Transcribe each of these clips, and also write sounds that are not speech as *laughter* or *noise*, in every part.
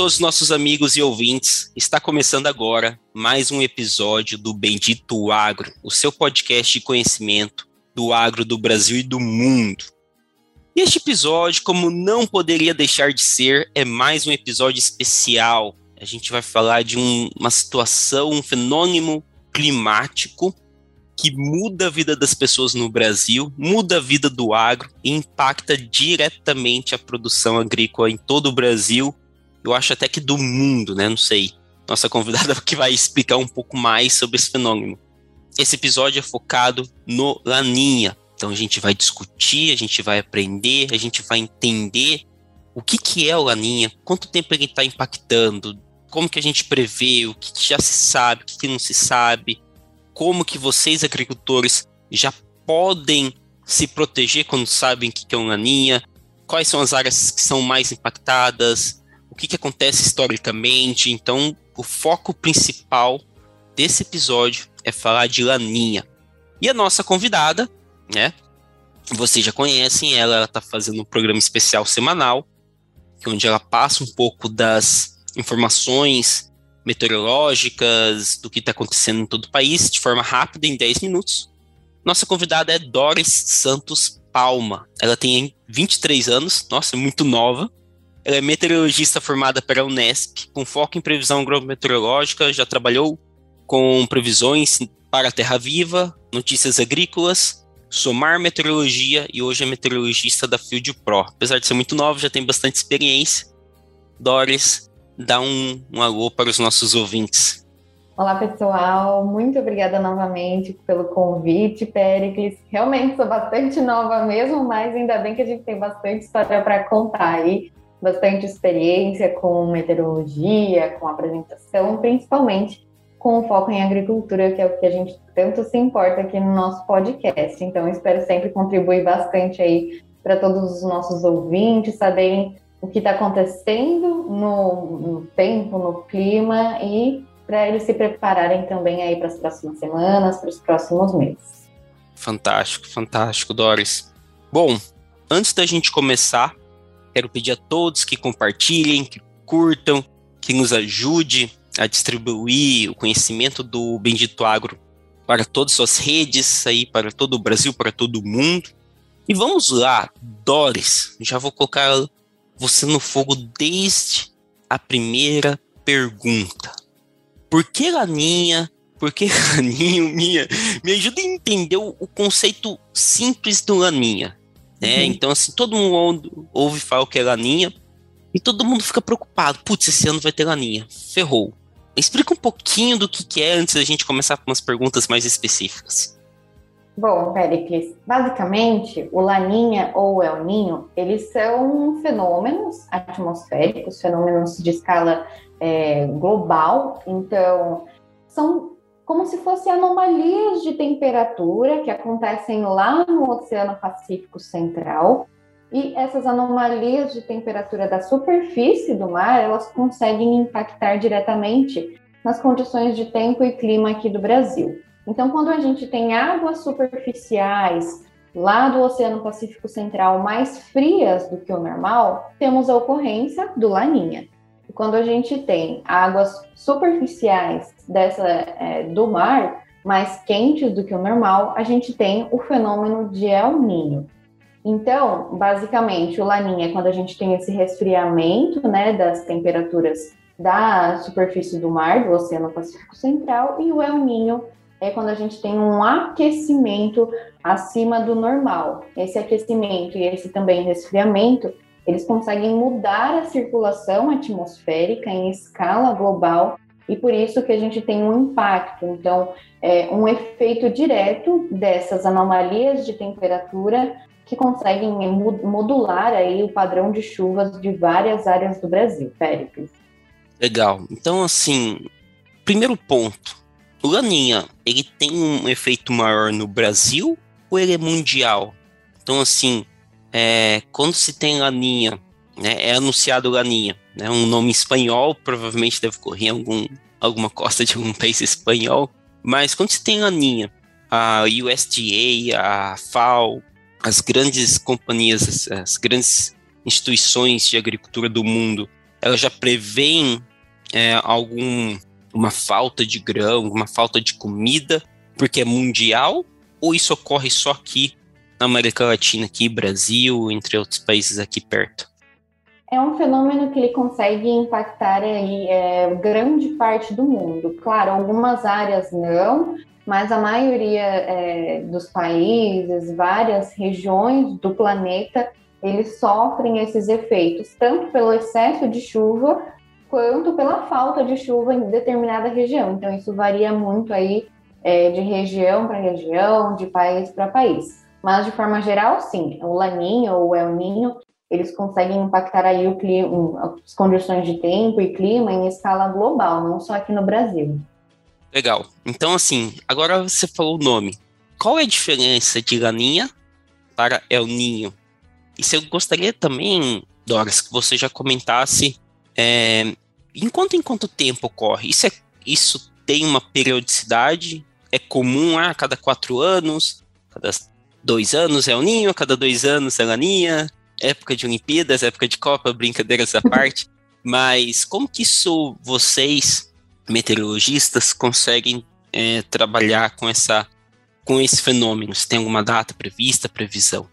Todos os nossos amigos e ouvintes. Está começando agora mais um episódio do Bendito Agro, o seu podcast de conhecimento do agro do Brasil e do mundo. Este episódio, como não poderia deixar de ser, é mais um episódio especial. A gente vai falar de um, uma situação, um fenômeno climático que muda a vida das pessoas no Brasil, muda a vida do agro e impacta diretamente a produção agrícola em todo o Brasil eu acho até que do mundo, né? Não sei. Nossa convidada *laughs* que vai explicar um pouco mais sobre esse fenômeno. Esse episódio é focado no Laninha. Então a gente vai discutir, a gente vai aprender, a gente vai entender o que, que é o Laninha, quanto tempo ele está impactando, como que a gente prevê, o que, que já se sabe, o que, que não se sabe, como que vocês agricultores já podem se proteger quando sabem o que, que é o Laninha, quais são as áreas que são mais impactadas, que, que acontece historicamente. Então, o foco principal desse episódio é falar de Laninha. E a nossa convidada, né? Vocês já conhecem, ela está fazendo um programa especial semanal, onde ela passa um pouco das informações meteorológicas, do que está acontecendo em todo o país, de forma rápida, em 10 minutos. Nossa convidada é Doris Santos Palma. Ela tem 23 anos, nossa, é muito nova. Ela é meteorologista formada pela Unesp, com foco em previsão agrometeorológica, já trabalhou com previsões para a Terra Viva, notícias agrícolas, Somar Meteorologia e hoje é meteorologista da Field Pro. Apesar de ser muito nova, já tem bastante experiência. Doris, dá um, um alô para os nossos ouvintes. Olá, pessoal. Muito obrigada novamente pelo convite, Pericles. Realmente sou bastante nova mesmo, mas ainda bem que a gente tem bastante história para contar aí bastante experiência com meteorologia, com apresentação, principalmente com foco em agricultura, que é o que a gente tanto se importa aqui no nosso podcast. Então, espero sempre contribuir bastante aí para todos os nossos ouvintes saberem o que está acontecendo no, no, tempo, no clima e para eles se prepararem também aí para as próximas semanas, para os próximos meses. Fantástico, fantástico, Doris. Bom, antes da gente começar, Quero pedir a todos que compartilhem, que curtam, que nos ajude a distribuir o conhecimento do Bendito Agro para todas as suas redes, aí para todo o Brasil, para todo o mundo. E vamos lá, Doris, já vou colocar você no fogo desde a primeira pergunta. Por que Laninha? Por que *laughs* Laninho? Minha, me ajuda a entender o, o conceito simples do Laninha né? Uhum. Então, assim, todo mundo ouve falar que é laninha e todo mundo fica preocupado. Putz, esse ano vai ter laninha. Ferrou. Explica um pouquinho do que, que é antes da gente começar com umas perguntas mais específicas. Bom, Pericles, basicamente, o Laninha ou o El Ninho, eles são fenômenos atmosféricos, fenômenos de escala é, global. Então, são como se fossem anomalias de temperatura que acontecem lá no Oceano Pacífico Central. E essas anomalias de temperatura da superfície do mar, elas conseguem impactar diretamente nas condições de tempo e clima aqui do Brasil. Então, quando a gente tem águas superficiais lá do Oceano Pacífico Central mais frias do que o normal, temos a ocorrência do Laninha. Quando a gente tem águas superficiais dessa é, do mar mais quentes do que o normal, a gente tem o fenômeno de El Ninho. Então, basicamente, o Laninha é quando a gente tem esse resfriamento, né, das temperaturas da superfície do mar, do Oceano Pacífico Central, e o El Ninho é quando a gente tem um aquecimento acima do normal. Esse aquecimento e esse também resfriamento eles conseguem mudar a circulação atmosférica em escala global e por isso que a gente tem um impacto. Então, é um efeito direto dessas anomalias de temperatura que conseguem modular aí o padrão de chuvas de várias áreas do Brasil, Péricles. Legal. Então, assim, primeiro ponto. O Laninha, ele tem um efeito maior no Brasil ou ele é mundial? Então, assim, é, quando se tem Laninha, né, é anunciado Laninha, né, um nome espanhol, provavelmente deve correr em algum, alguma costa de algum *laughs* país espanhol, mas quando se tem Laninha, a USDA, a FAO, as grandes companhias, as, as grandes instituições de agricultura do mundo, elas já preveem é, algum uma falta de grão, uma falta de comida, porque é mundial, ou isso ocorre só aqui América Latina, aqui Brasil, entre outros países aqui perto? É um fenômeno que ele consegue impactar aí é, grande parte do mundo. Claro, algumas áreas não, mas a maioria é, dos países, várias regiões do planeta, eles sofrem esses efeitos, tanto pelo excesso de chuva quanto pela falta de chuva em determinada região. Então, isso varia muito aí é, de região para região, de país para país. Mas, de forma geral, sim, o Laninho ou o El Ninho, eles conseguem impactar aí o clima, as condições de tempo e clima em escala global, não só aqui no Brasil. Legal. Então, assim, agora você falou o nome. Qual é a diferença de Laninha para El Ninho? E se eu gostaria também, Doris, que você já comentasse é, em quanto em quanto tempo ocorre? Isso, é, isso tem uma periodicidade? É comum a ah, cada quatro anos? Cada dois anos é o ninho, cada dois anos é a laninha? Época de Olimpíadas, época de Copa, brincadeiras à parte. *laughs* Mas como que isso vocês, meteorologistas, conseguem é, trabalhar com essa com esse fenômeno? Se tem alguma data prevista, previsão?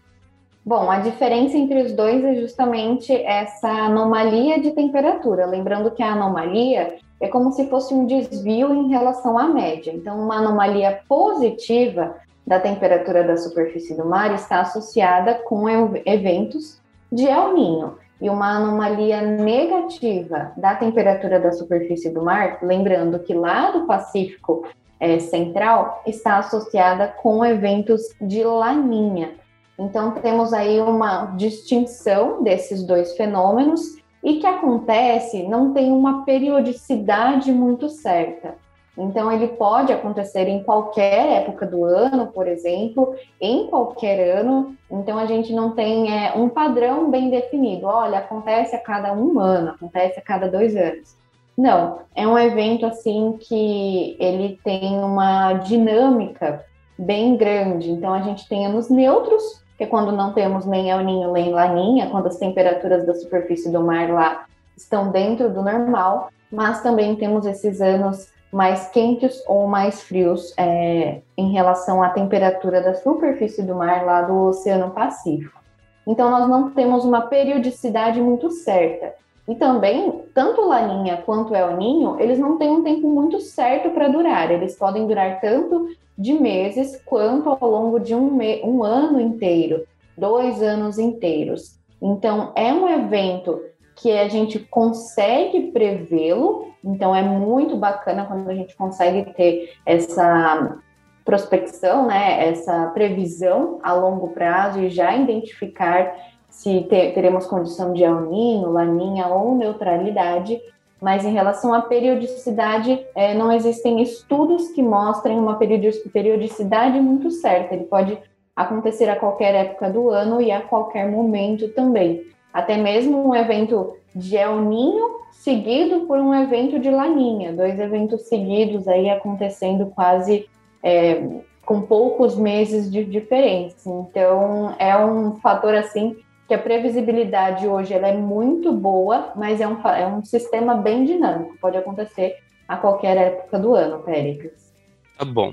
Bom, a diferença entre os dois é justamente essa anomalia de temperatura. Lembrando que a anomalia é como se fosse um desvio em relação à média. Então, uma anomalia positiva da temperatura da superfície do mar está associada com eventos de El Ninho. E uma anomalia negativa da temperatura da superfície do mar, lembrando que lá do Pacífico é, Central está associada com eventos de Laninha. Então, temos aí uma distinção desses dois fenômenos e que acontece, não tem uma periodicidade muito certa. Então, ele pode acontecer em qualquer época do ano, por exemplo, em qualquer ano. Então, a gente não tem é, um padrão bem definido. Olha, acontece a cada um ano, acontece a cada dois anos. Não, é um evento assim que ele tem uma dinâmica bem grande. Então, a gente tem anos neutros, que é quando não temos nem El Ninho nem Laninha, quando as temperaturas da superfície do mar lá estão dentro do normal, mas também temos esses anos mais quentes ou mais frios é, em relação à temperatura da superfície do mar lá do Oceano Pacífico. Então, nós não temos uma periodicidade muito certa. E também, tanto Laninha quanto El Ninho, eles não têm um tempo muito certo para durar. Eles podem durar tanto de meses, quanto ao longo de um, um ano inteiro, dois anos inteiros. Então, é um evento que a gente consegue prevê-lo, então é muito bacana quando a gente consegue ter essa prospecção, né, essa previsão a longo prazo e já identificar se teremos condição de El Niño, Laninha ou neutralidade mas em relação à periodicidade, é, não existem estudos que mostrem uma periodicidade muito certa. Ele pode acontecer a qualquer época do ano e a qualquer momento também. Até mesmo um evento de El Ninho seguido por um evento de Laninha, dois eventos seguidos aí acontecendo quase é, com poucos meses de diferença. Então é um fator assim que a previsibilidade hoje ela é muito boa, mas é um, é um sistema bem dinâmico, pode acontecer a qualquer época do ano, Péricles. Tá bom.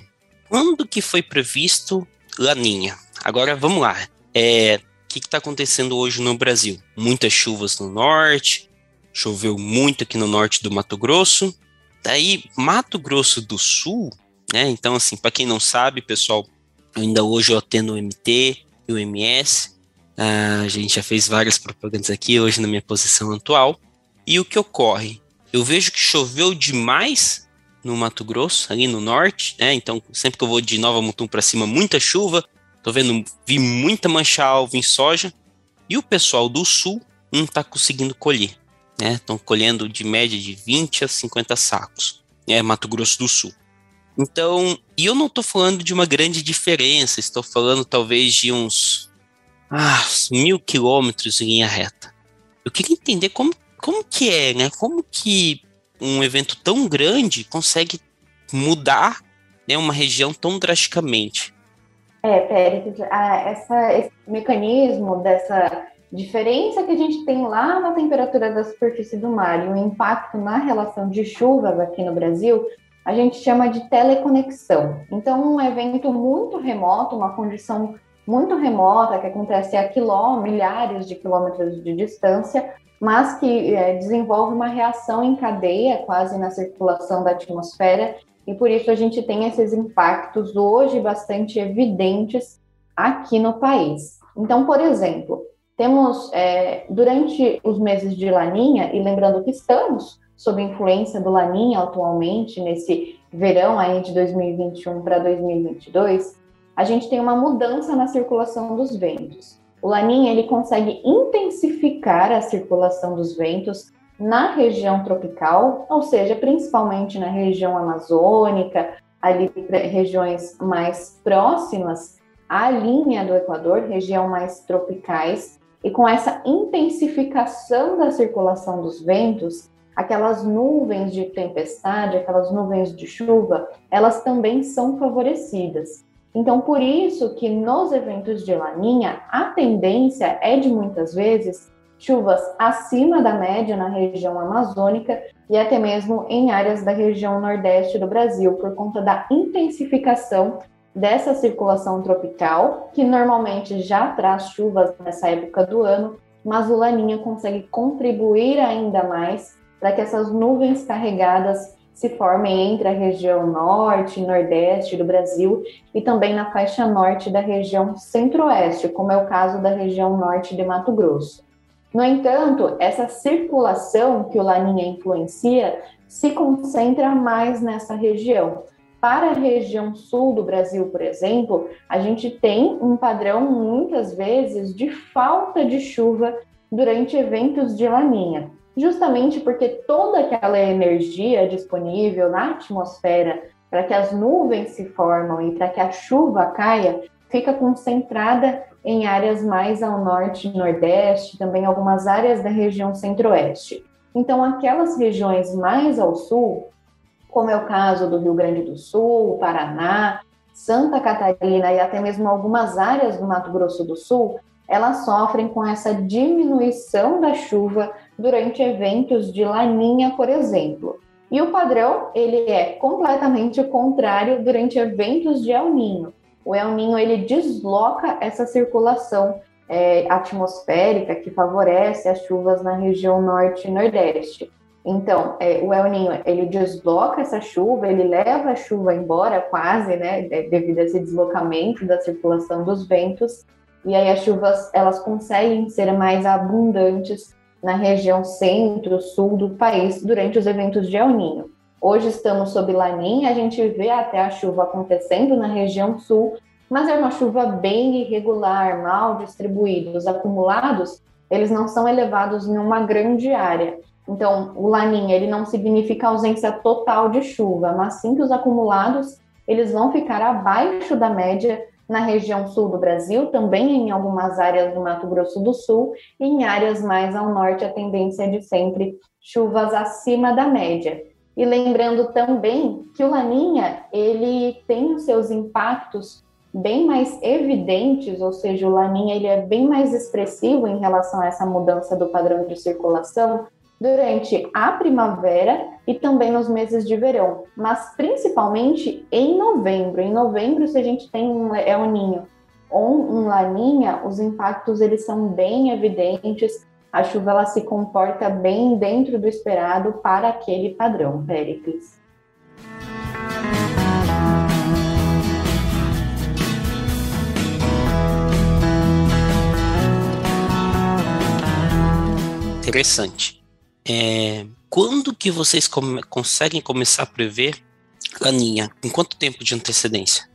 Quando que foi previsto Laninha? Agora vamos lá. É, que está acontecendo hoje no Brasil? Muitas chuvas no norte, choveu muito aqui no norte do Mato Grosso. Daí, Mato Grosso do Sul, né? Então, assim, para quem não sabe, pessoal, ainda hoje eu atendo o MT e o MS. Uh, a gente já fez várias propagandas aqui hoje na minha posição atual. E o que ocorre? Eu vejo que choveu demais no Mato Grosso, ali no norte, né? Então, sempre que eu vou de Nova Mutum para cima, muita chuva. Tô vendo, vi muita mancha alva em soja. E o pessoal do sul não está conseguindo colher. né? Estão colhendo de média de 20 a 50 sacos, é Mato Grosso do Sul. Então, e eu não estou falando de uma grande diferença, estou falando talvez de uns ah, mil quilômetros em linha reta. Eu queria entender como, como que é, né? Como que um evento tão grande consegue mudar né, uma região tão drasticamente. É, essa, esse mecanismo dessa diferença que a gente tem lá na temperatura da superfície do mar e o impacto na relação de chuvas aqui no Brasil, a gente chama de teleconexão. Então, um evento muito remoto, uma condição muito remota, que acontece a quilômetros, milhares de quilômetros de distância, mas que é, desenvolve uma reação em cadeia quase na circulação da atmosfera e por isso a gente tem esses impactos hoje bastante evidentes aqui no país. Então, por exemplo, temos é, durante os meses de Laninha, e lembrando que estamos sob influência do Laninha atualmente, nesse verão aí de 2021 para 2022, a gente tem uma mudança na circulação dos ventos. O Laninha ele consegue intensificar a circulação dos ventos na região tropical, ou seja, principalmente na região amazônica, ali regiões mais próximas à linha do Equador, região mais tropicais, e com essa intensificação da circulação dos ventos, aquelas nuvens de tempestade, aquelas nuvens de chuva, elas também são favorecidas. Então, por isso que nos eventos de laninha, a tendência é de muitas vezes chuvas acima da média na região amazônica e até mesmo em áreas da região nordeste do Brasil, por conta da intensificação dessa circulação tropical, que normalmente já traz chuvas nessa época do ano, mas o Laninha consegue contribuir ainda mais para que essas nuvens carregadas se formem entre a região norte e nordeste do Brasil e também na faixa norte da região centro-oeste, como é o caso da região norte de Mato Grosso. No entanto, essa circulação que o Laninha influencia se concentra mais nessa região. Para a região sul do Brasil, por exemplo, a gente tem um padrão muitas vezes de falta de chuva durante eventos de laninha, justamente porque toda aquela energia disponível na atmosfera para que as nuvens se formam e para que a chuva caia fica concentrada em áreas mais ao norte e nordeste, também algumas áreas da região centro-oeste. Então, aquelas regiões mais ao sul, como é o caso do Rio Grande do Sul, Paraná, Santa Catarina e até mesmo algumas áreas do Mato Grosso do Sul, elas sofrem com essa diminuição da chuva durante eventos de laninha, por exemplo. E o padrão, ele é completamente contrário durante eventos de El Ninho o El Ninho ele desloca essa circulação é, atmosférica que favorece as chuvas na região norte e nordeste. Então, é, o El Ninho ele desloca essa chuva, ele leva a chuva embora quase, né, devido a esse deslocamento da circulação dos ventos, e aí as chuvas elas conseguem ser mais abundantes na região centro-sul do país durante os eventos de El Ninho. Hoje estamos sob laninha, a gente vê até a chuva acontecendo na região sul, mas é uma chuva bem irregular, mal distribuída. Os acumulados, eles não são elevados em uma grande área. Então, o laninha, ele não significa ausência total de chuva, mas sim que os acumulados, eles vão ficar abaixo da média na região sul do Brasil, também em algumas áreas do Mato Grosso do Sul, e em áreas mais ao norte a tendência é de sempre chuvas acima da média. E lembrando também que o Laninha, ele tem os seus impactos bem mais evidentes, ou seja, o Laninha ele é bem mais expressivo em relação a essa mudança do padrão de circulação durante a primavera e também nos meses de verão, mas principalmente em novembro. Em novembro, se a gente tem um El Ninho ou um Laninha, os impactos eles são bem evidentes, a chuva ela se comporta bem dentro do esperado para aquele padrão, Péricles. Interessante. É, quando que vocês come conseguem começar a prever laninha? Em quanto tempo de antecedência?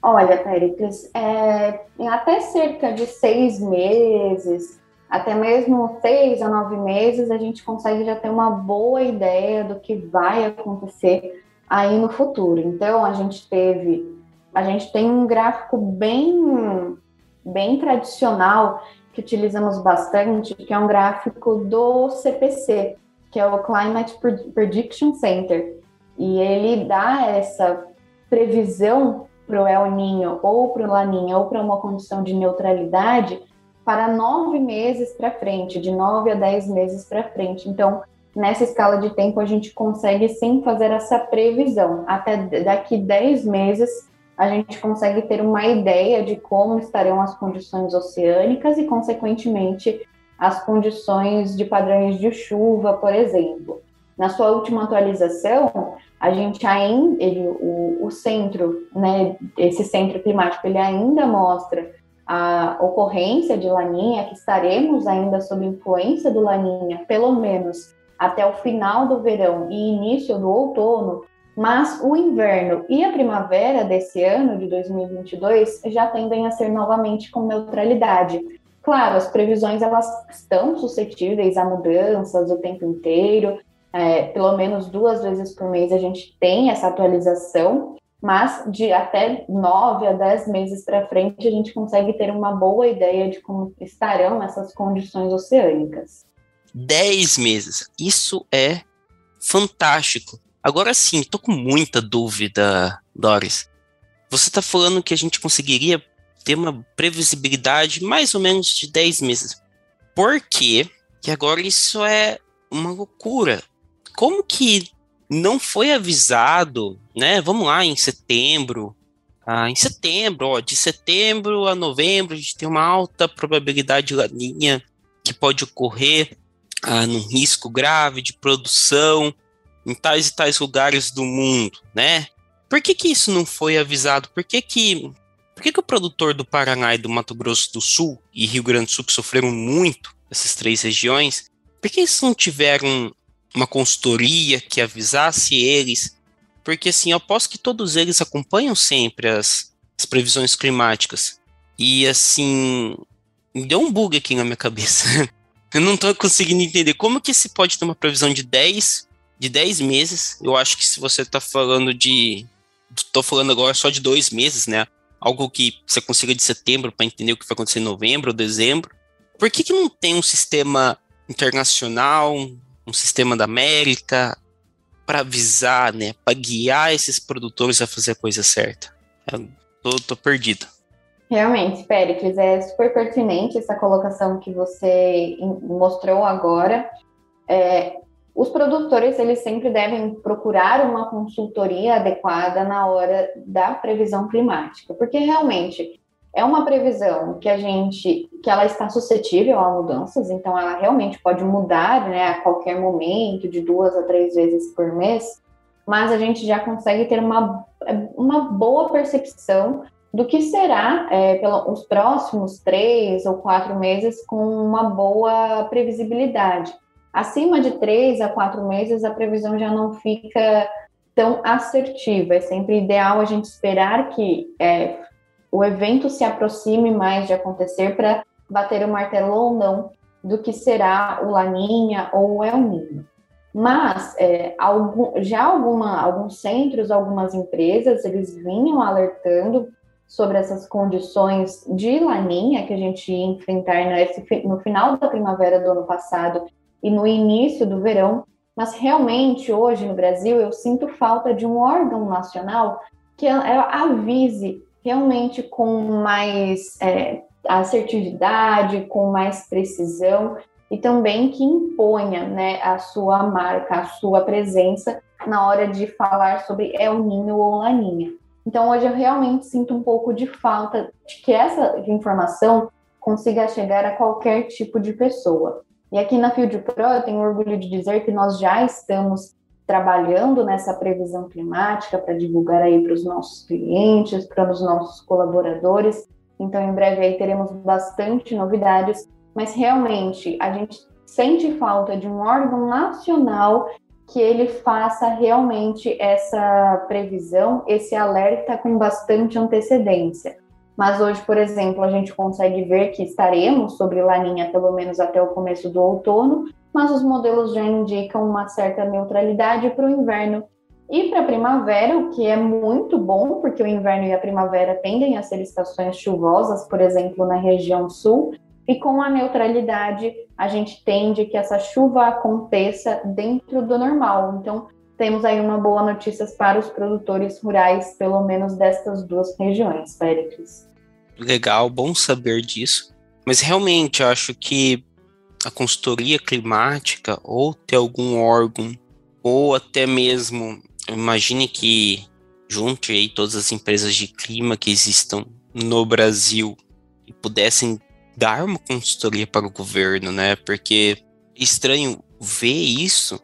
Olha, Péricles, é, em até cerca de seis meses, até mesmo seis a nove meses, a gente consegue já ter uma boa ideia do que vai acontecer aí no futuro. Então, a gente teve, a gente tem um gráfico bem, bem tradicional que utilizamos bastante, que é um gráfico do CPC, que é o Climate Prediction Center. E ele dá essa previsão para o El Ninho ou para o Laninha ou para uma condição de neutralidade para nove meses para frente, de nove a dez meses para frente. Então, nessa escala de tempo, a gente consegue sim fazer essa previsão. Até daqui dez meses, a gente consegue ter uma ideia de como estarão as condições oceânicas e, consequentemente, as condições de padrões de chuva, por exemplo. Na sua última atualização, a gente ainda, ele, o, o centro, né, esse centro climático, ele ainda mostra a ocorrência de laninha, que estaremos ainda sob influência do laninha, pelo menos até o final do verão e início do outono, mas o inverno e a primavera desse ano de 2022 já tendem a ser novamente com neutralidade. Claro, as previsões elas estão suscetíveis a mudanças o tempo inteiro, é, pelo menos duas vezes por mês a gente tem essa atualização, mas de até nove a dez meses para frente a gente consegue ter uma boa ideia de como estarão essas condições oceânicas. Dez meses, isso é fantástico. Agora sim, tô com muita dúvida, Doris. Você está falando que a gente conseguiria ter uma previsibilidade mais ou menos de 10 meses. Por quê? Que agora isso é uma loucura. Como que não foi avisado, né? Vamos lá, em setembro. Ah, em setembro, ó, de setembro a novembro, a gente tem uma alta probabilidade de laninha que pode ocorrer ah, num risco grave de produção em tais e tais lugares do mundo, né? Por que, que isso não foi avisado? Por que, que, por que, que o produtor do Paraná e do Mato Grosso do Sul e Rio Grande do Sul, que sofreram muito, essas três regiões, por que eles não tiveram uma consultoria que avisasse eles, porque assim, eu aposto que todos eles acompanham sempre as, as previsões climáticas. E assim, deu um bug aqui na minha cabeça. *laughs* eu não estou conseguindo entender como que se pode ter uma previsão de 10 de 10 meses. Eu acho que se você está falando de estou falando agora só de dois meses, né? Algo que você consiga de setembro para entender o que vai acontecer em novembro ou dezembro. Por que, que não tem um sistema internacional, um sistema da América, para avisar, né, para guiar esses produtores a fazer a coisa certa. Eu tô, tô perdido. Realmente, Péricles, é super pertinente essa colocação que você mostrou agora. É, os produtores, eles sempre devem procurar uma consultoria adequada na hora da previsão climática, porque realmente é uma previsão que a gente, que ela está suscetível a mudanças, então ela realmente pode mudar, né, a qualquer momento, de duas a três vezes por mês, mas a gente já consegue ter uma, uma boa percepção do que será é, pelos próximos três ou quatro meses com uma boa previsibilidade. Acima de três a quatro meses, a previsão já não fica tão assertiva. É sempre ideal a gente esperar que é, o evento se aproxime mais de acontecer para bater o martelo ou não do que será o Laninha ou o El Niño. Mas é, algum, já alguma, alguns centros, algumas empresas, eles vinham alertando sobre essas condições de laninha que a gente ia enfrentar no final da primavera do ano passado e no início do verão. Mas realmente, hoje no Brasil, eu sinto falta de um órgão nacional que avise realmente com mais é, assertividade, com mais precisão e também que imponha né, a sua marca, a sua presença na hora de falar sobre El Ninho ou Laninha. Então, hoje eu realmente sinto um pouco de falta de que essa informação consiga chegar a qualquer tipo de pessoa. E aqui na Field Pro eu tenho orgulho de dizer que nós já estamos trabalhando nessa previsão climática para divulgar aí para os nossos clientes, para os nossos colaboradores. Então, em breve aí teremos bastante novidades, mas realmente a gente sente falta de um órgão nacional que ele faça realmente essa previsão, esse alerta com bastante antecedência. mas hoje, por exemplo, a gente consegue ver que estaremos sobre laninha pelo menos até o começo do outono, mas os modelos já indicam uma certa neutralidade para o inverno. E para a primavera, o que é muito bom, porque o inverno e a primavera tendem a ser estações chuvosas, por exemplo, na região sul, e com a neutralidade, a gente tende que essa chuva aconteça dentro do normal. Então, temos aí uma boa notícia para os produtores rurais, pelo menos destas duas regiões, Péricles. Legal, bom saber disso. Mas realmente eu acho que a consultoria climática ou ter algum órgão ou até mesmo imagine que junte aí todas as empresas de clima que existam no Brasil e pudessem dar uma consultoria para o governo, né? Porque é estranho ver isso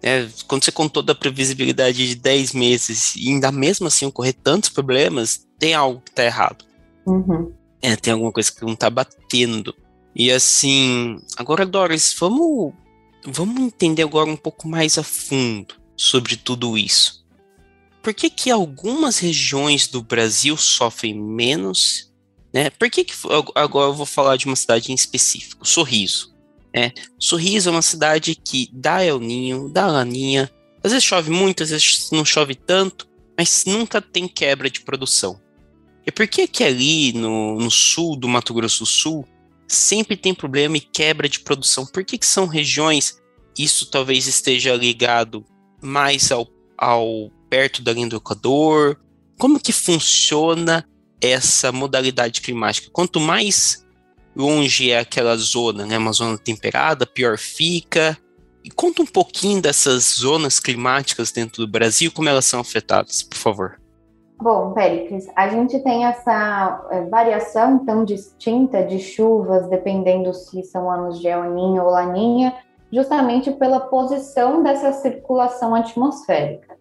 é, quando você contou da previsibilidade de 10 meses e ainda mesmo assim ocorrer tantos problemas, tem algo que está errado. Uhum. É, tem alguma coisa que não está batendo. E assim, agora, Doris, vamos, vamos entender agora um pouco mais a fundo sobre tudo isso. Por que, que algumas regiões do Brasil sofrem menos? Né? Por que, que agora eu vou falar de uma cidade em específico, Sorriso. É, Sorriso é uma cidade que dá El Ninho, dá Laninha. Às vezes chove muito, às vezes não chove tanto, mas nunca tem quebra de produção. E por que que ali no, no sul do Mato Grosso do Sul sempre tem problema e quebra de produção? Por que, que são regiões, isso talvez esteja ligado mais ao, ao perto da linha do Equador? Como que funciona essa modalidade climática? Quanto mais longe é aquela zona, né? Uma zona temperada, pior fica. E conta um pouquinho dessas zonas climáticas dentro do Brasil, como elas são afetadas, por favor. Bom, Péricles, a gente tem essa é, variação tão distinta de chuvas, dependendo se são anos de El ou Laninha, justamente pela posição dessa circulação atmosférica.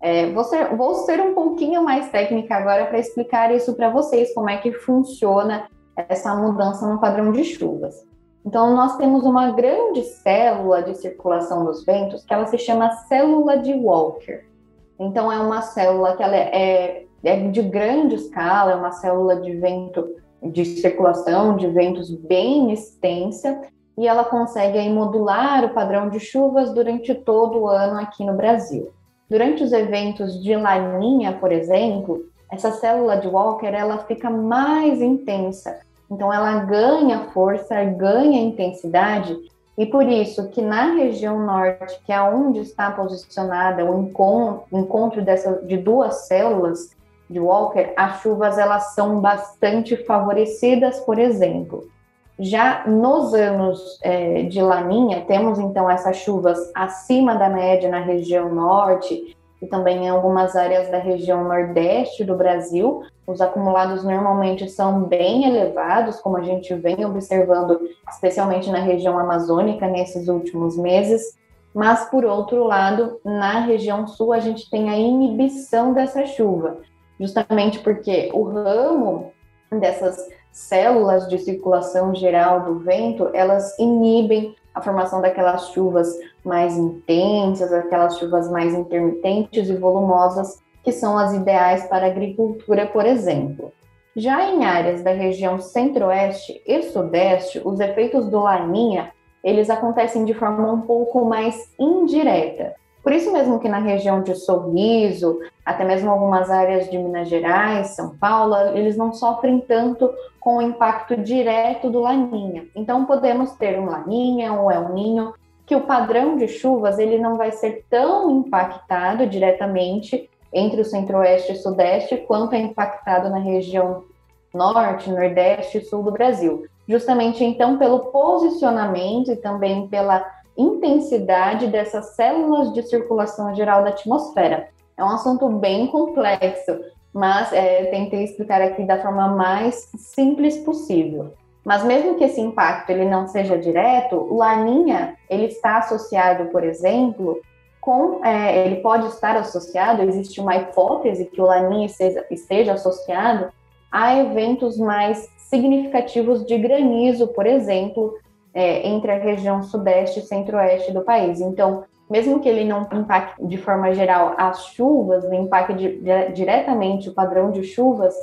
É, vou, ser, vou ser um pouquinho mais técnica agora para explicar isso para vocês, como é que funciona essa mudança no padrão de chuvas. Então, nós temos uma grande célula de circulação dos ventos que ela se chama célula de Walker. Então, é uma célula que ela é, é de grande escala, é uma célula de vento, de circulação de ventos bem extensa, e ela consegue aí, modular o padrão de chuvas durante todo o ano aqui no Brasil. Durante os eventos de laninha, por exemplo, essa célula de Walker ela fica mais intensa, então ela ganha força, ganha intensidade, e por isso que na região norte, que é onde está posicionada o encontro, encontro dessa, de duas células de Walker, as chuvas elas são bastante favorecidas, por exemplo. Já nos anos é, de laninha, temos então essas chuvas acima da média na região norte e também em algumas áreas da região nordeste do Brasil. Os acumulados normalmente são bem elevados, como a gente vem observando, especialmente na região amazônica nesses últimos meses. Mas, por outro lado, na região sul, a gente tem a inibição dessa chuva, justamente porque o ramo dessas células de circulação geral do vento, elas inibem a formação daquelas chuvas mais intensas, aquelas chuvas mais intermitentes e volumosas, que são as ideais para a agricultura, por exemplo. Já em áreas da região centro-oeste e sudeste, os efeitos do laninha, eles acontecem de forma um pouco mais indireta, por isso mesmo que na região de Sorriso, até mesmo algumas áreas de Minas Gerais, São Paulo, eles não sofrem tanto com o impacto direto do Laninha. Então podemos ter um Laninha, um El Ninho, que o padrão de chuvas ele não vai ser tão impactado diretamente entre o centro-oeste e sudeste quanto é impactado na região norte, nordeste e sul do Brasil. Justamente então pelo posicionamento e também pela intensidade dessas células de circulação geral da atmosfera. É um assunto bem complexo, mas é, tentei explicar aqui da forma mais simples possível. Mas mesmo que esse impacto ele não seja direto, o laninha ele está associado, por exemplo, com é, ele pode estar associado. Existe uma hipótese que o laninha esteja, esteja associado a eventos mais significativos de granizo, por exemplo, é, entre a região sudeste e centro-oeste do país. Então, mesmo que ele não impacte de forma geral as chuvas, não impacte di diretamente o padrão de chuvas,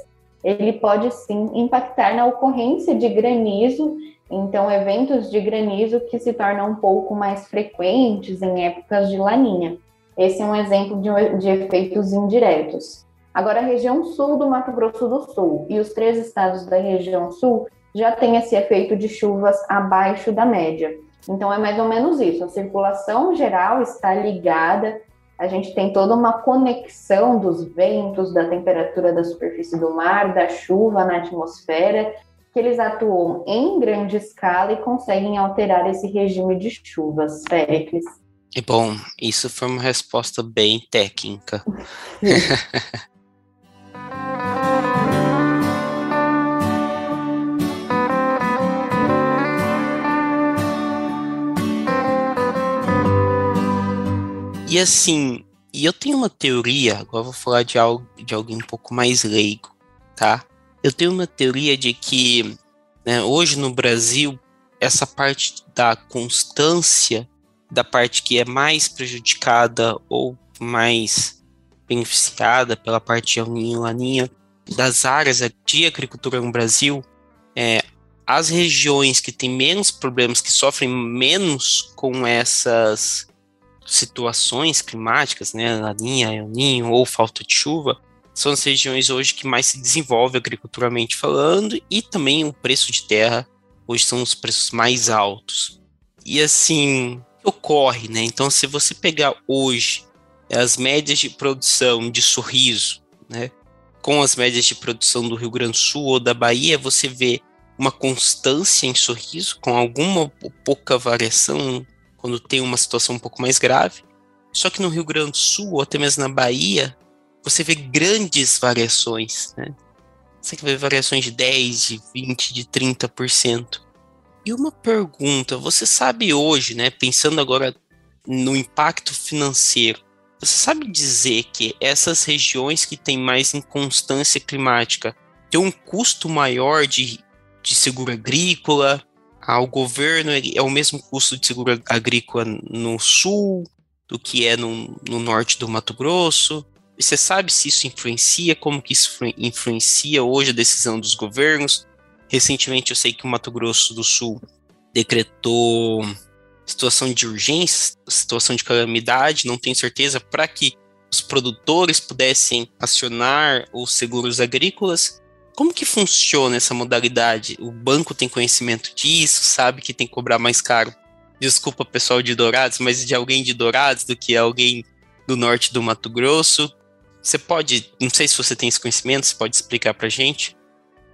ele pode sim impactar na ocorrência de granizo, então eventos de granizo que se tornam um pouco mais frequentes em épocas de laninha. Esse é um exemplo de, de efeitos indiretos. Agora, a região sul do Mato Grosso do Sul e os três estados da região sul já têm esse efeito de chuvas abaixo da média. Então, é mais ou menos isso. A circulação geral está ligada a gente tem toda uma conexão dos ventos, da temperatura da superfície do mar, da chuva na atmosfera, que eles atuam em grande escala e conseguem alterar esse regime de chuvas, Péricles. Bom, isso foi uma resposta bem técnica. *laughs* E assim, e eu tenho uma teoria, agora vou falar de algo de alguém um pouco mais leigo, tá? Eu tenho uma teoria de que né, hoje no Brasil essa parte da constância, da parte que é mais prejudicada ou mais beneficiada pela parte de El Laninha, das áreas de agricultura no Brasil, é, as regiões que têm menos problemas, que sofrem menos com essas situações climáticas, né, laninha, el ninho ou falta de chuva, são as regiões hoje que mais se desenvolve agriculturalmente falando e também o preço de terra hoje são os preços mais altos. E assim, ocorre, né? Então, se você pegar hoje as médias de produção de sorriso, né, com as médias de produção do Rio Grande do Sul ou da Bahia, você vê uma constância em sorriso, com alguma pouca variação quando tem uma situação um pouco mais grave. Só que no Rio Grande do Sul, ou até mesmo na Bahia, você vê grandes variações, né? Você vê variações de 10, de 20, de 30%. E uma pergunta, você sabe hoje, né, pensando agora no impacto financeiro, você sabe dizer que essas regiões que têm mais inconstância climática têm um custo maior de, de seguro agrícola, ao governo é o mesmo custo de seguro agrícola no sul do que é no, no norte do Mato Grosso. Você sabe se isso influencia, como que isso influencia hoje a decisão dos governos? Recentemente eu sei que o Mato Grosso do Sul decretou situação de urgência, situação de calamidade, não tenho certeza, para que os produtores pudessem acionar os seguros agrícolas como que funciona essa modalidade? O banco tem conhecimento disso, sabe que tem que cobrar mais caro? Desculpa, pessoal de Dourados, mas de alguém de Dourados do que alguém do norte do Mato Grosso. Você pode, não sei se você tem esse conhecimento, você pode explicar para gente?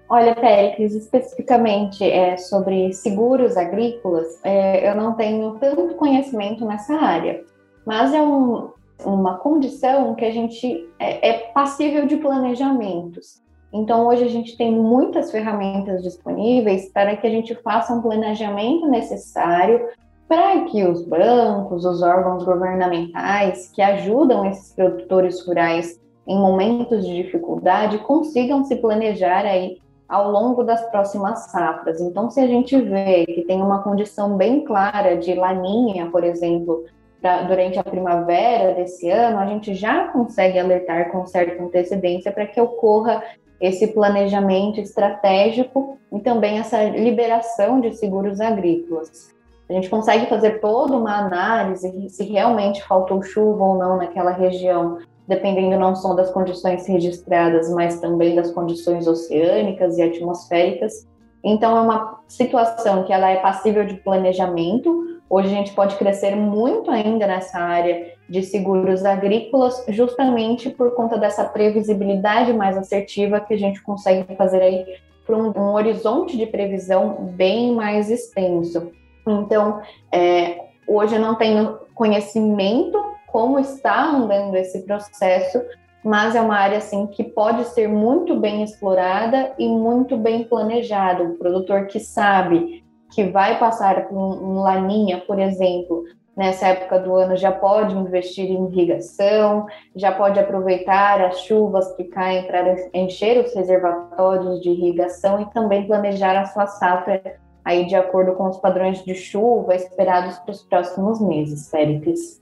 Olha, Péricles, especificamente é, sobre seguros agrícolas, é, eu não tenho tanto conhecimento nessa área, mas é um, uma condição que a gente é, é passível de planejamentos. Então, hoje a gente tem muitas ferramentas disponíveis para que a gente faça um planejamento necessário para que os bancos, os órgãos governamentais que ajudam esses produtores rurais em momentos de dificuldade consigam se planejar aí ao longo das próximas safras. Então, se a gente vê que tem uma condição bem clara de laninha, por exemplo, pra, durante a primavera desse ano, a gente já consegue alertar com certa antecedência para que ocorra esse planejamento estratégico e também essa liberação de seguros agrícolas. A gente consegue fazer toda uma análise se realmente faltou chuva ou não naquela região, dependendo não só das condições registradas, mas também das condições oceânicas e atmosféricas. Então é uma situação que ela é passível de planejamento. Hoje a gente pode crescer muito ainda nessa área de seguros agrícolas, justamente por conta dessa previsibilidade mais assertiva que a gente consegue fazer aí para um, um, horizonte de previsão bem mais extenso. Então, é, hoje eu não tenho conhecimento como está andando esse processo, mas é uma área assim que pode ser muito bem explorada e muito bem planejada. O produtor que sabe que vai passar por um, laninha, por exemplo, nessa época do ano já pode investir em irrigação, já pode aproveitar as chuvas que caem para encher os reservatórios de irrigação e também planejar a sua safra aí de acordo com os padrões de chuva esperados para os próximos meses, Félix.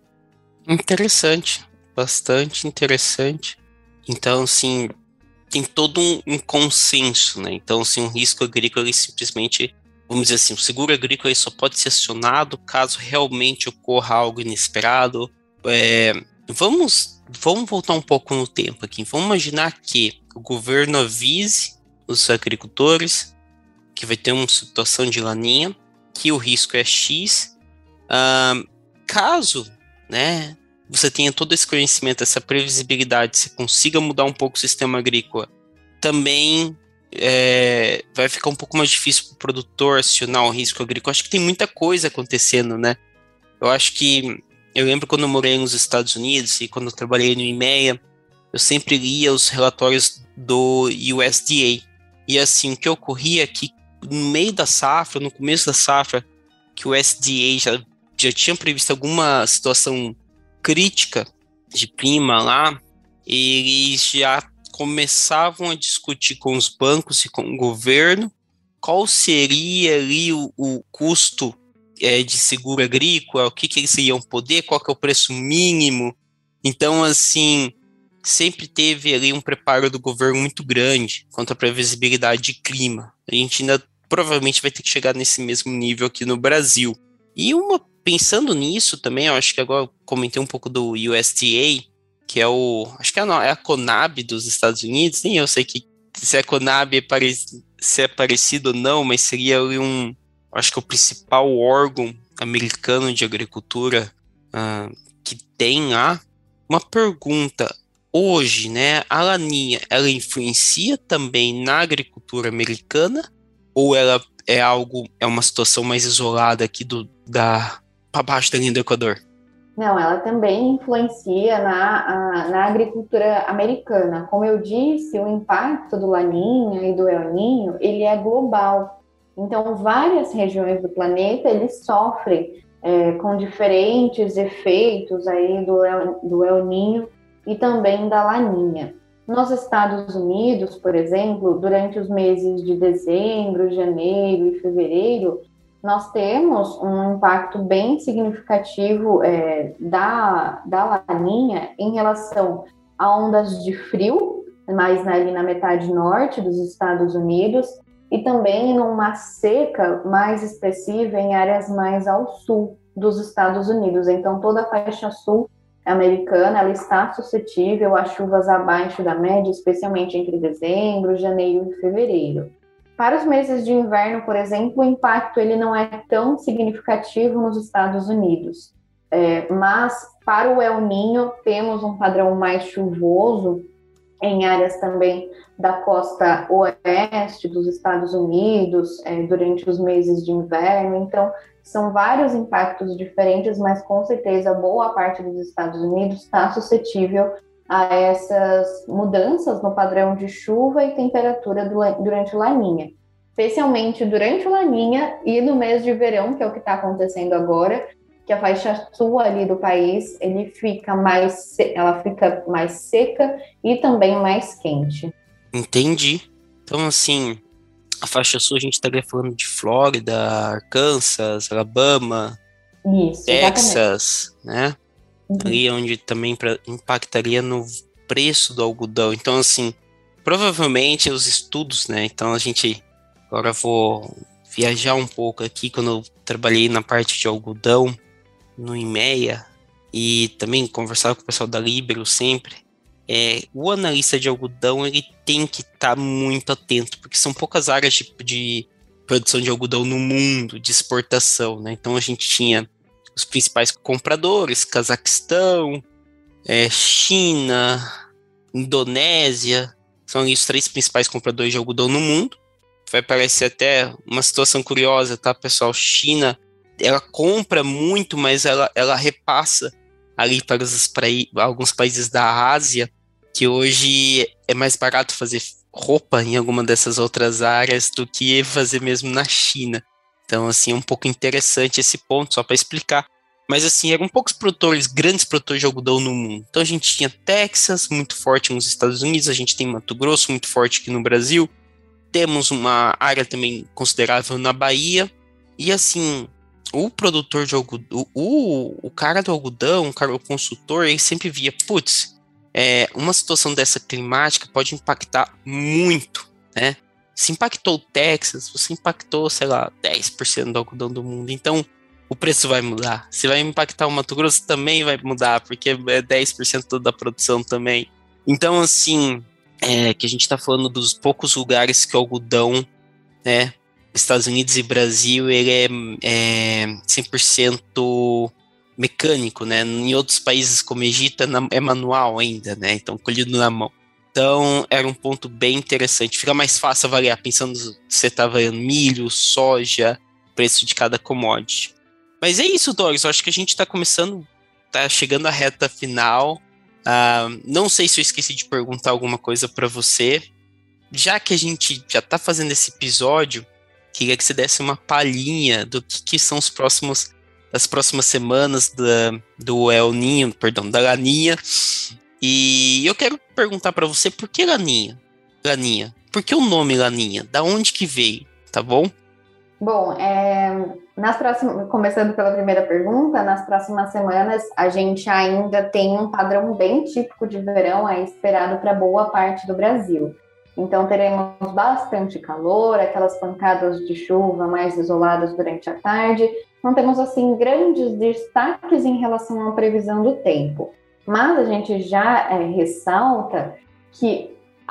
Interessante, bastante interessante. Então, sim, tem todo um, um, consenso, né? Então, assim, um risco agrícola ele simplesmente, vamos dizer assim, o seguro agrícola só pode ser acionado caso realmente ocorra algo inesperado. É, vamos, vamos voltar um pouco no tempo aqui. Vamos imaginar que o governo avise os agricultores que vai ter uma situação de laninha, que o risco é X. Caso, né, você tenha todo esse conhecimento, essa previsibilidade, você consiga mudar um pouco o sistema agrícola, também é, vai ficar um pouco mais difícil para o produtor acionar o risco agrícola. Acho que tem muita coisa acontecendo, né? Eu acho que eu lembro quando eu morei nos Estados Unidos e quando eu trabalhei no IMEA, eu sempre lia os relatórios do USDA. E assim, o que ocorria é que no meio da safra, no começo da safra, que o USDA já, já tinha previsto alguma situação crítica de clima lá, eles já começavam a discutir com os bancos e com o governo qual seria ali o, o custo é, de seguro agrícola, o que, que eles iam poder, qual que é o preço mínimo. Então, assim, sempre teve ali um preparo do governo muito grande quanto à previsibilidade de clima. A gente ainda provavelmente vai ter que chegar nesse mesmo nível aqui no Brasil. E uma pensando nisso também, eu acho que agora comentei um pouco do USDA, que é o. Acho que é a, é a Conab dos Estados Unidos, nem eu sei que se a Conab é, parecido, se é parecido ou não, mas seria um. Acho que é o principal órgão americano de agricultura uh, que tem lá. Uma pergunta: hoje, né, a laninha, ela influencia também na agricultura americana? Ou ela é algo, é uma situação mais isolada aqui do, da, para baixo da linha do Equador? Não, ela também influencia na, a, na agricultura americana. Como eu disse, o impacto do Laninha e do El Ninho, ele é global. Então, várias regiões do planeta, eles sofrem é, com diferentes efeitos aí do El, do El Ninho e também da Laninha. Nos Estados Unidos, por exemplo, durante os meses de dezembro, janeiro e fevereiro, nós temos um impacto bem significativo é, da, da laninha em relação a ondas de frio, mais ali na metade norte dos Estados Unidos, e também numa seca mais expressiva em áreas mais ao sul dos Estados Unidos. Então, toda a faixa sul americana ela está suscetível a chuvas abaixo da média, especialmente entre dezembro, janeiro e fevereiro. Para os meses de inverno, por exemplo, o impacto ele não é tão significativo nos Estados Unidos. É, mas para o El Ninho temos um padrão mais chuvoso em áreas também da costa oeste dos Estados Unidos é, durante os meses de inverno. Então são vários impactos diferentes, mas com certeza boa parte dos Estados Unidos está suscetível a essas mudanças no padrão de chuva e temperatura durante o laninha. Especialmente durante o laninha e no mês de verão, que é o que está acontecendo agora, que a faixa sul ali do país, ele fica mais, ela fica mais seca e também mais quente. Entendi. Então, assim, a faixa sul a gente estaria falando de Flórida, Arkansas, Alabama, Isso, Texas, né? Uhum. Ali onde também pra, impactaria no preço do algodão. Então, assim, provavelmente os estudos, né? Então a gente agora vou viajar um pouco aqui quando eu trabalhei na parte de algodão no IMEA e também conversava com o pessoal da Libero sempre. É, o analista de algodão ele tem que estar tá muito atento, porque são poucas áreas de, de, produção de algodão no mundo, de exportação, né? Então a gente tinha os principais compradores, Cazaquistão, é, China, Indonésia, são os três principais compradores de algodão no mundo. Vai parecer até uma situação curiosa, tá, pessoal? China, ela compra muito, mas ela, ela repassa ali para os, para alguns países da Ásia, que hoje é mais barato fazer roupa em alguma dessas outras áreas do que fazer mesmo na China. Então, assim, é um pouco interessante esse ponto, só para explicar. Mas, assim, eram poucos produtores, grandes produtores de algodão no mundo. Então, a gente tinha Texas, muito forte nos Estados Unidos, a gente tem Mato Grosso, muito forte aqui no Brasil. Temos uma área também considerável na Bahia. E, assim, o produtor de algodão, o, o cara do algodão, o, cara, o consultor, ele sempre via, putz, é, uma situação dessa climática pode impactar muito, né? Se impactou o Texas, você impactou, sei lá, 10% do algodão do mundo. Então, o preço vai mudar. Se vai impactar o Mato Grosso, também vai mudar, porque é 10% da produção também. Então, assim, é, que a gente está falando dos poucos lugares que o algodão, né, Estados Unidos e Brasil, ele é, é 100% mecânico, né? Em outros países como Egito é, é manual ainda, né? Então, colhido na mão. Então, era um ponto bem interessante. Fica mais fácil avaliar, pensando se você está avaliando milho, soja, preço de cada commodity. Mas é isso, Doris. Eu acho que a gente está começando, está chegando à reta final. Uh, não sei se eu esqueci de perguntar alguma coisa para você. Já que a gente já está fazendo esse episódio, queria que você desse uma palhinha do que, que são os próximos das próximas semanas da, do El Ninho, perdão, da Laninha. E eu quero perguntar para você por que Laninha? Laninha. Por que o nome Laninha? Da onde que veio? Tá bom? Bom, é, nas próximas, começando pela primeira pergunta, nas próximas semanas a gente ainda tem um padrão bem típico de verão aí esperado para boa parte do Brasil. Então teremos bastante calor, aquelas pancadas de chuva mais isoladas durante a tarde. Não temos assim grandes destaques em relação à previsão do tempo, mas a gente já é, ressalta que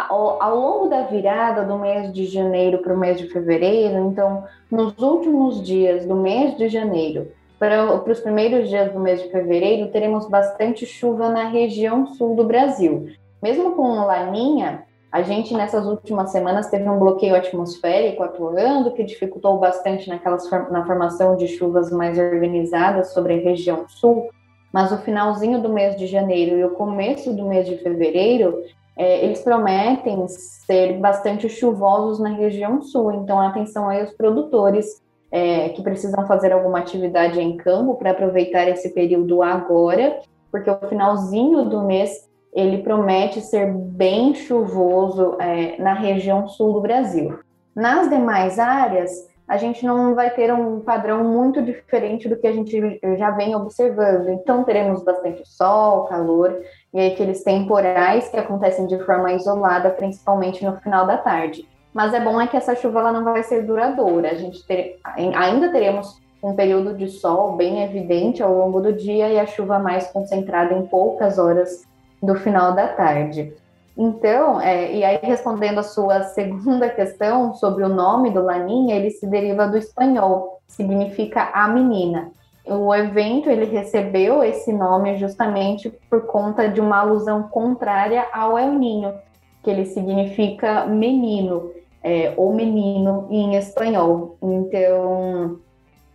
ao, ao, longo da virada do mês de janeiro para o mês de fevereiro, então nos últimos dias do mês de janeiro para, para os primeiros dias do mês de fevereiro, teremos bastante chuva na região sul do Brasil. Mesmo com laninha, a gente, nessas últimas semanas, teve um bloqueio atmosférico atuando, que dificultou bastante naquelas, na formação de chuvas mais organizadas sobre a região sul, mas o finalzinho do mês de janeiro e o começo do mês de fevereiro, é, eles prometem ser bastante chuvosos na região sul, então atenção aí aos produtores é, que precisam fazer alguma atividade em campo para aproveitar esse período agora, porque o finalzinho do mês ele promete ser bem chuvoso é, na região sul do Brasil. Nas demais áreas, a gente não vai ter um padrão muito diferente do que a gente já vem observando. Então, teremos bastante sol, calor e aqueles temporais que acontecem de forma isolada, principalmente no final da tarde. Mas é bom é que essa chuva ela não vai ser duradoura. A gente ter, ainda teremos um período de sol bem evidente ao longo do dia e a chuva mais concentrada em poucas horas do final da tarde. Então, é, e aí respondendo a sua *laughs* segunda questão sobre o nome do Laninha, ele se deriva do espanhol, significa a menina. O evento ele recebeu esse nome justamente por conta de uma alusão contrária ao El Ninho, que ele significa menino é, ou menino em espanhol. Então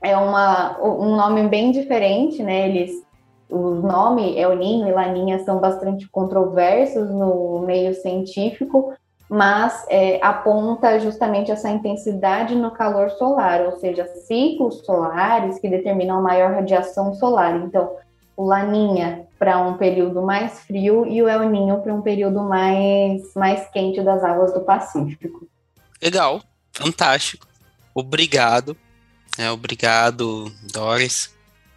é uma, um nome bem diferente, né? Eles os nomes El Ninho e Laninha são bastante controversos no meio científico, mas é, aponta justamente essa intensidade no calor solar, ou seja, ciclos solares que determinam a maior radiação solar. Então, o Laninha para um período mais frio e o El Ninho para um período mais, mais quente das águas do Pacífico. Legal, fantástico. Obrigado. É, obrigado, Doris.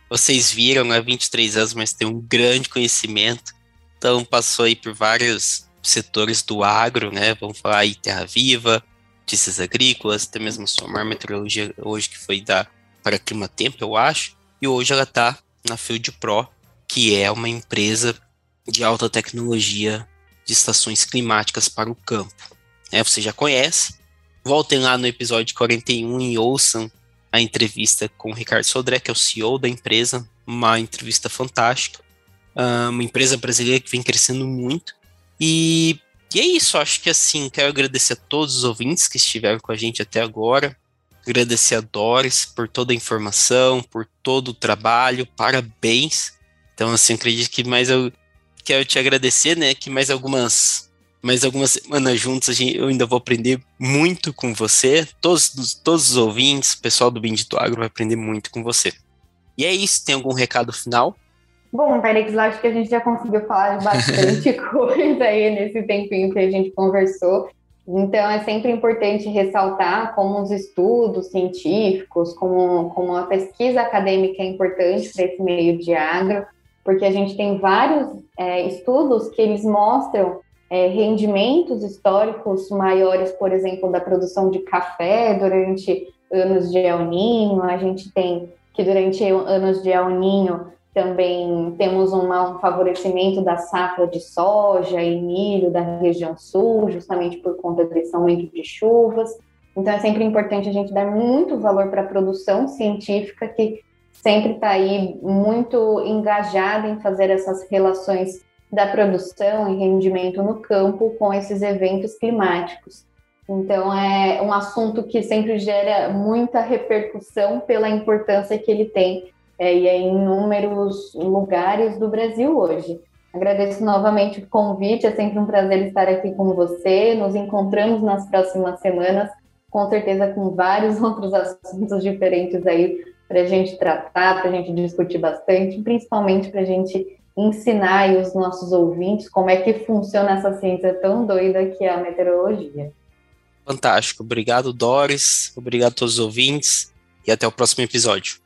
Vocês viram há 23 anos, mas tem um grande conhecimento. Então passou aí por vários setores do agro, né? Vamos falar aí Terra Viva, notícias agrícolas, até mesmo a sua maior meteorologia hoje que foi da para Clima Tempo, eu acho. E hoje ela está na Field Pro, que é uma empresa de alta tecnologia de estações climáticas para o campo. É, você já conhece. Voltem lá no episódio 41 e ouçam a entrevista com o Ricardo Sodré, que é o CEO da empresa, uma entrevista fantástica, ah, uma empresa brasileira que vem crescendo muito. E, e é isso, acho que assim, quero agradecer a todos os ouvintes que estiveram com a gente até agora, agradecer a Doris por toda a informação, por todo o trabalho, parabéns. Então, assim, acredito que mais eu quero te agradecer, né, que mais algumas mais algumas semanas juntos eu ainda vou aprender muito com você. Todos, todos os ouvintes, pessoal do Bendito Agro vai aprender muito com você. E é isso, tem algum recado final? Bom, Félix, acho que a gente já conseguiu falar de bastante *laughs* coisa aí nesse tempinho que a gente conversou. Então, é sempre importante ressaltar como os estudos científicos, como, como a pesquisa acadêmica é importante para esse meio de agro. porque a gente tem vários é, estudos que eles mostram é, rendimentos históricos maiores, por exemplo, da produção de café durante anos de El Ninho, a gente tem que durante anos de El Ninho também temos um favorecimento da safra de soja e milho da região sul, justamente por conta desse aumento de chuvas. Então é sempre importante a gente dar muito valor para a produção científica, que sempre está aí muito engajada em fazer essas relações da produção e rendimento no campo com esses eventos climáticos. Então, é um assunto que sempre gera muita repercussão pela importância que ele tem é, e é em inúmeros lugares do Brasil hoje. Agradeço novamente o convite, é sempre um prazer estar aqui com você. Nos encontramos nas próximas semanas, com certeza com vários *laughs* outros assuntos diferentes aí para a gente tratar, para a gente discutir bastante, principalmente para a gente ensinar os nossos ouvintes como é que funciona essa ciência tão doida que é a meteorologia. Fantástico. Obrigado, Doris. Obrigado a todos os ouvintes e até o próximo episódio.